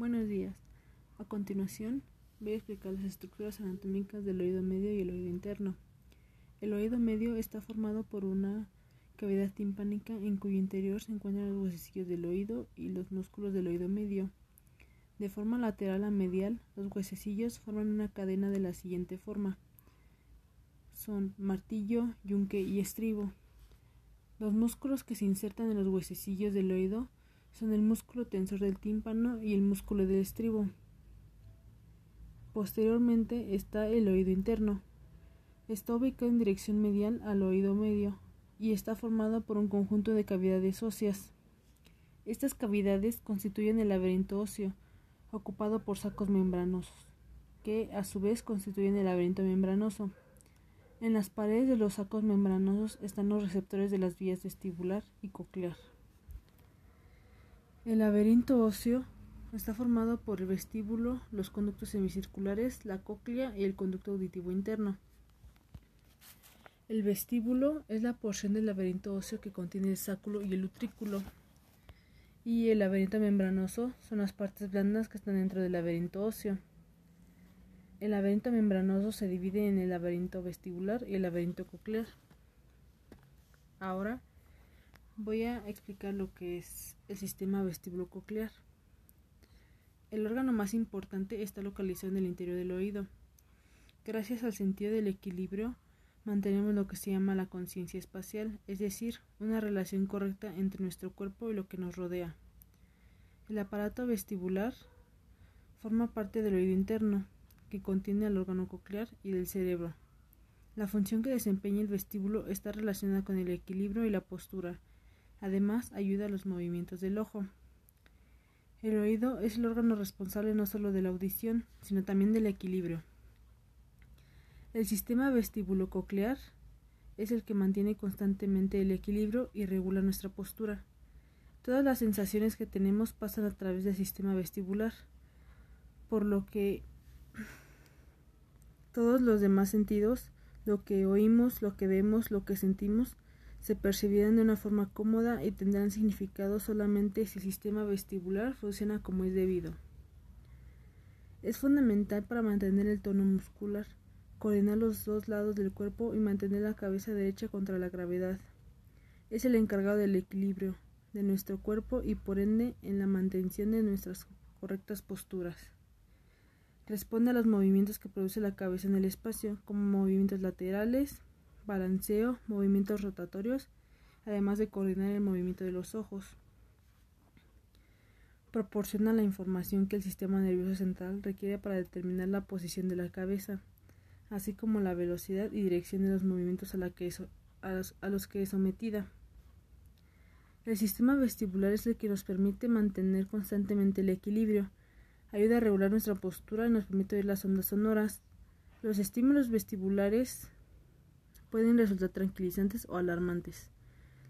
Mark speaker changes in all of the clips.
Speaker 1: Buenos días. A continuación, voy a explicar las estructuras anatómicas del oído medio y el oído interno. El oído medio está formado por una cavidad timpánica en cuyo interior se encuentran los huesecillos del oído y los músculos del oído medio. De forma lateral a medial, los huesecillos forman una cadena de la siguiente forma. Son martillo, yunque y estribo. Los músculos que se insertan en los huesecillos del oído son el músculo tensor del tímpano y el músculo del estribo. Posteriormente está el oído interno. Está ubicado en dirección medial al oído medio y está formado por un conjunto de cavidades óseas. Estas cavidades constituyen el laberinto óseo, ocupado por sacos membranosos, que a su vez constituyen el laberinto membranoso. En las paredes de los sacos membranosos están los receptores de las vías vestibular y coclear. El laberinto óseo está formado por el vestíbulo, los conductos semicirculares, la cóclea y el conducto auditivo interno. El vestíbulo es la porción del laberinto óseo que contiene el sáculo y el utrículo. Y el laberinto membranoso son las partes blandas que están dentro del laberinto óseo. El laberinto membranoso se divide en el laberinto vestibular y el laberinto coclear. Ahora voy a explicar lo que es el sistema vestibulo-coclear. El órgano más importante está localizado en el interior del oído. Gracias al sentido del equilibrio, mantenemos lo que se llama la conciencia espacial, es decir, una relación correcta entre nuestro cuerpo y lo que nos rodea. El aparato vestibular forma parte del oído interno, que contiene al órgano coclear y del cerebro. La función que desempeña el vestíbulo está relacionada con el equilibrio y la postura, Además, ayuda a los movimientos del ojo. El oído es el órgano responsable no solo de la audición, sino también del equilibrio. El sistema vestibulo-coclear es el que mantiene constantemente el equilibrio y regula nuestra postura. Todas las sensaciones que tenemos pasan a través del sistema vestibular, por lo que todos los demás sentidos, lo que oímos, lo que vemos, lo que sentimos, se percibirán de una forma cómoda y tendrán significado solamente si el sistema vestibular funciona como es debido. Es fundamental para mantener el tono muscular, coordinar los dos lados del cuerpo y mantener la cabeza derecha contra la gravedad. Es el encargado del equilibrio de nuestro cuerpo y por ende en la mantención de nuestras correctas posturas. Responde a los movimientos que produce la cabeza en el espacio, como movimientos laterales, balanceo, movimientos rotatorios, además de coordinar el movimiento de los ojos. Proporciona la información que el sistema nervioso central requiere para determinar la posición de la cabeza, así como la velocidad y dirección de los movimientos a, que a los que es sometida. El sistema vestibular es el que nos permite mantener constantemente el equilibrio, ayuda a regular nuestra postura y nos permite oír las ondas sonoras. Los estímulos vestibulares pueden resultar tranquilizantes o alarmantes.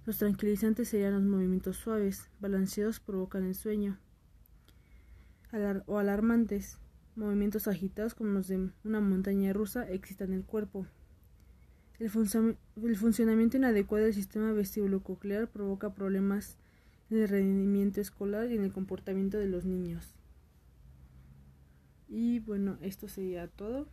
Speaker 1: Los tranquilizantes serían los movimientos suaves, balanceados provocan el sueño, o alarmantes, movimientos agitados como los de una montaña rusa excitan el cuerpo. El, funcionamiento inadecuado del sistema vestibulo-coclear provoca problemas en el rendimiento escolar y en el comportamiento de los niños. Y bueno, esto sería todo.